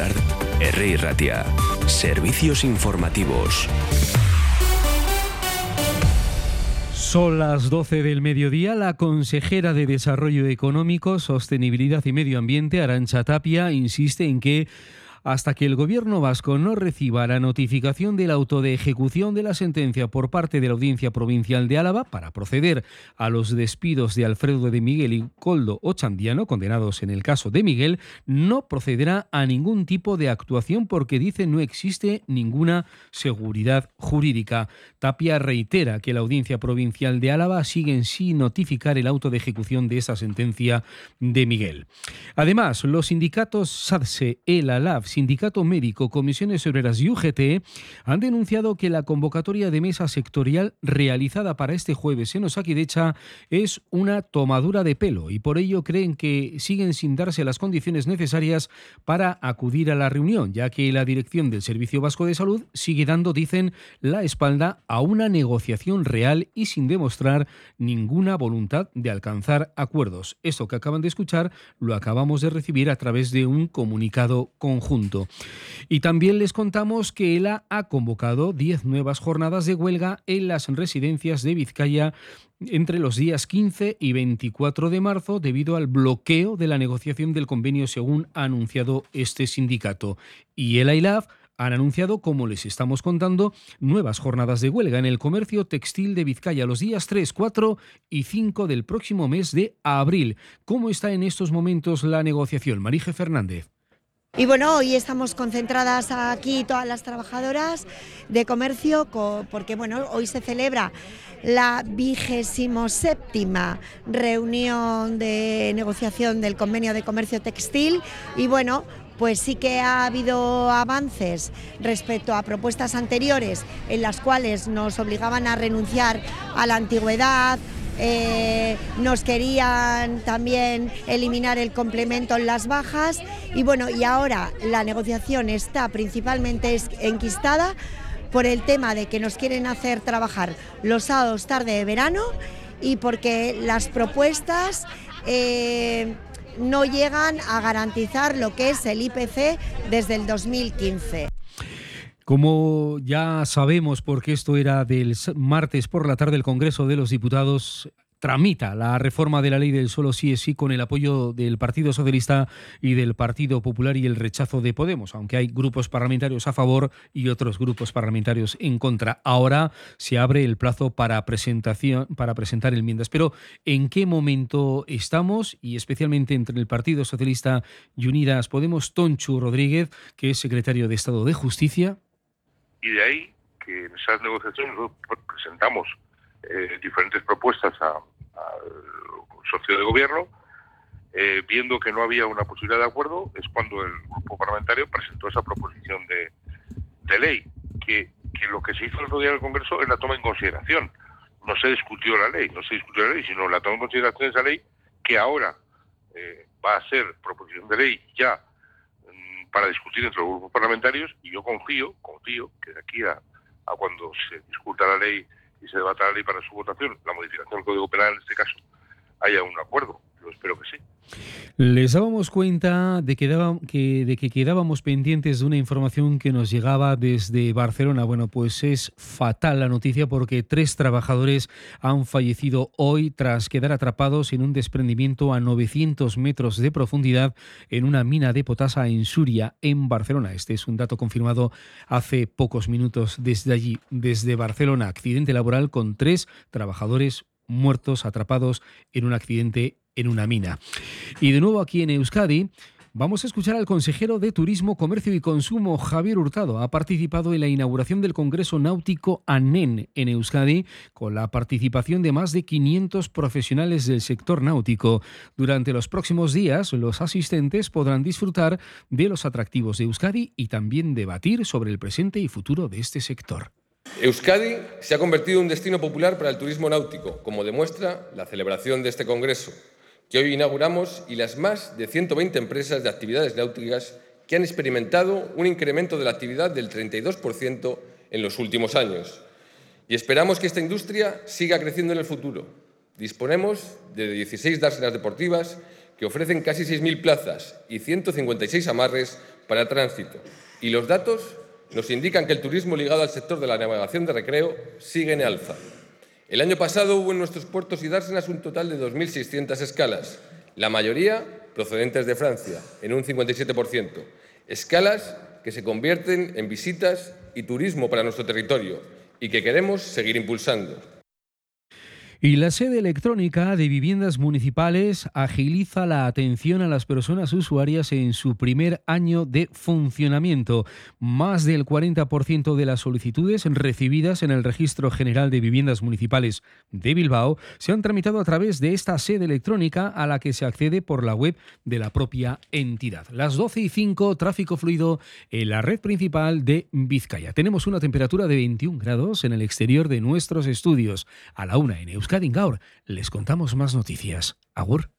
Popular, R. Ratia. Servicios informativos. Son las 12 del mediodía. La consejera de Desarrollo Económico, Sostenibilidad y Medio Ambiente, Arancha Tapia, insiste en que hasta que el gobierno vasco no reciba la notificación del auto de ejecución de la sentencia por parte de la Audiencia Provincial de Álava para proceder a los despidos de Alfredo de Miguel y Coldo Ochandiano, condenados en el caso de Miguel, no procederá a ningún tipo de actuación porque dice no existe ninguna seguridad jurídica. Tapia reitera que la Audiencia Provincial de Álava sigue sin notificar el auto de ejecución de esa sentencia de Miguel. Además, los sindicatos SADSE, el ALAF, Sindicato Médico, Comisiones Obreras y UGT han denunciado que la convocatoria de mesa sectorial realizada para este jueves en Osakidecha es una tomadura de pelo y por ello creen que siguen sin darse las condiciones necesarias para acudir a la reunión, ya que la dirección del Servicio Vasco de Salud sigue dando, dicen, la espalda a una negociación real y sin demostrar ninguna voluntad de alcanzar acuerdos. Esto que acaban de escuchar lo acabamos de recibir a través de un comunicado conjunto. Y también les contamos que ELA ha convocado 10 nuevas jornadas de huelga en las residencias de Vizcaya entre los días 15 y 24 de marzo debido al bloqueo de la negociación del convenio según ha anunciado este sindicato. Y el ILAF han anunciado, como les estamos contando, nuevas jornadas de huelga en el comercio textil de Vizcaya los días 3, 4 y 5 del próximo mes de abril. ¿Cómo está en estos momentos la negociación? Marije Fernández. Y bueno, hoy estamos concentradas aquí todas las trabajadoras de comercio porque bueno, hoy se celebra la vigésimo séptima reunión de negociación del convenio de comercio textil. Y bueno, pues sí que ha habido avances respecto a propuestas anteriores en las cuales nos obligaban a renunciar a la antigüedad, eh, nos querían también eliminar el complemento en las bajas y bueno, y ahora la negociación está principalmente enquistada por el tema de que nos quieren hacer trabajar los sábados tarde de verano y porque las propuestas eh, no llegan a garantizar lo que es el IPC desde el 2015. Como ya sabemos, porque esto era del martes por la tarde, el Congreso de los Diputados tramita la reforma de la ley del suelo sí es sí con el apoyo del Partido Socialista y del Partido Popular y el rechazo de Podemos, aunque hay grupos parlamentarios a favor y otros grupos parlamentarios en contra. Ahora se abre el plazo para presentación para presentar enmiendas, pero ¿en qué momento estamos y especialmente entre el Partido Socialista y Unidas Podemos Tonchu Rodríguez, que es secretario de Estado de Justicia? Y de ahí que en esas negociaciones presentamos eh, diferentes propuestas al socio de gobierno, eh, viendo que no había una posibilidad de acuerdo, es cuando el grupo parlamentario presentó esa proposición de, ley, que, lo que se hizo el otro día en el Congreso es la toma en consideración. No se discutió la ley, no se discutió la ley, sino la toma en consideración de esa ley que ahora eh, va a ser proposición de ley ya para discutir entre los grupos parlamentarios y yo confío, confío que de aquí a, a cuando se discuta la ley y se debata la ley para su votación, la modificación del Código Penal en este caso, haya un acuerdo. Espero que sí. Les dábamos cuenta de que, de que quedábamos pendientes de una información que nos llegaba desde Barcelona. Bueno, pues es fatal la noticia porque tres trabajadores han fallecido hoy tras quedar atrapados en un desprendimiento a 900 metros de profundidad en una mina de potasa en Suria, en Barcelona. Este es un dato confirmado hace pocos minutos desde allí, desde Barcelona. Accidente laboral con tres trabajadores muertos, atrapados en un accidente en una mina. Y de nuevo aquí en Euskadi, Vamos a escuchar al consejero de Turismo, Comercio y Consumo, Javier Hurtado. Ha participado en la inauguración del Congreso Náutico ANEN en Euskadi, con la participación de más de 500 profesionales del sector náutico. Durante los próximos días, los asistentes podrán disfrutar de los atractivos de Euskadi y también debatir sobre el presente y futuro de este sector. Euskadi se ha convertido en un destino popular para el turismo náutico, como demuestra la celebración de este Congreso que hoy inauguramos y las más de 120 empresas de actividades náuticas que han experimentado un incremento de la actividad del 32% en los últimos años. Y esperamos que esta industria siga creciendo en el futuro. Disponemos de 16 dársenas deportivas que ofrecen casi 6.000 plazas y 156 amarres para tránsito. Y los datos nos indican que el turismo ligado al sector de la navegación de recreo sigue en alza. El año pasado hubo en nuestros puertos y dársenas un total de 2.600 escalas, la mayoría procedentes de Francia, en un 57%. Escalas que se convierten en visitas y turismo para nuestro territorio y que queremos seguir impulsando. Y la sede electrónica de viviendas municipales agiliza la atención a las personas usuarias en su primer año de funcionamiento. Más del 40% de las solicitudes recibidas en el Registro General de Viviendas Municipales de Bilbao se han tramitado a través de esta sede electrónica a la que se accede por la web de la propia entidad. Las 12 y 5, tráfico fluido en la red principal de Vizcaya. Tenemos una temperatura de 21 grados en el exterior de nuestros estudios. A la una en Euskadi les contamos más noticias. Agur.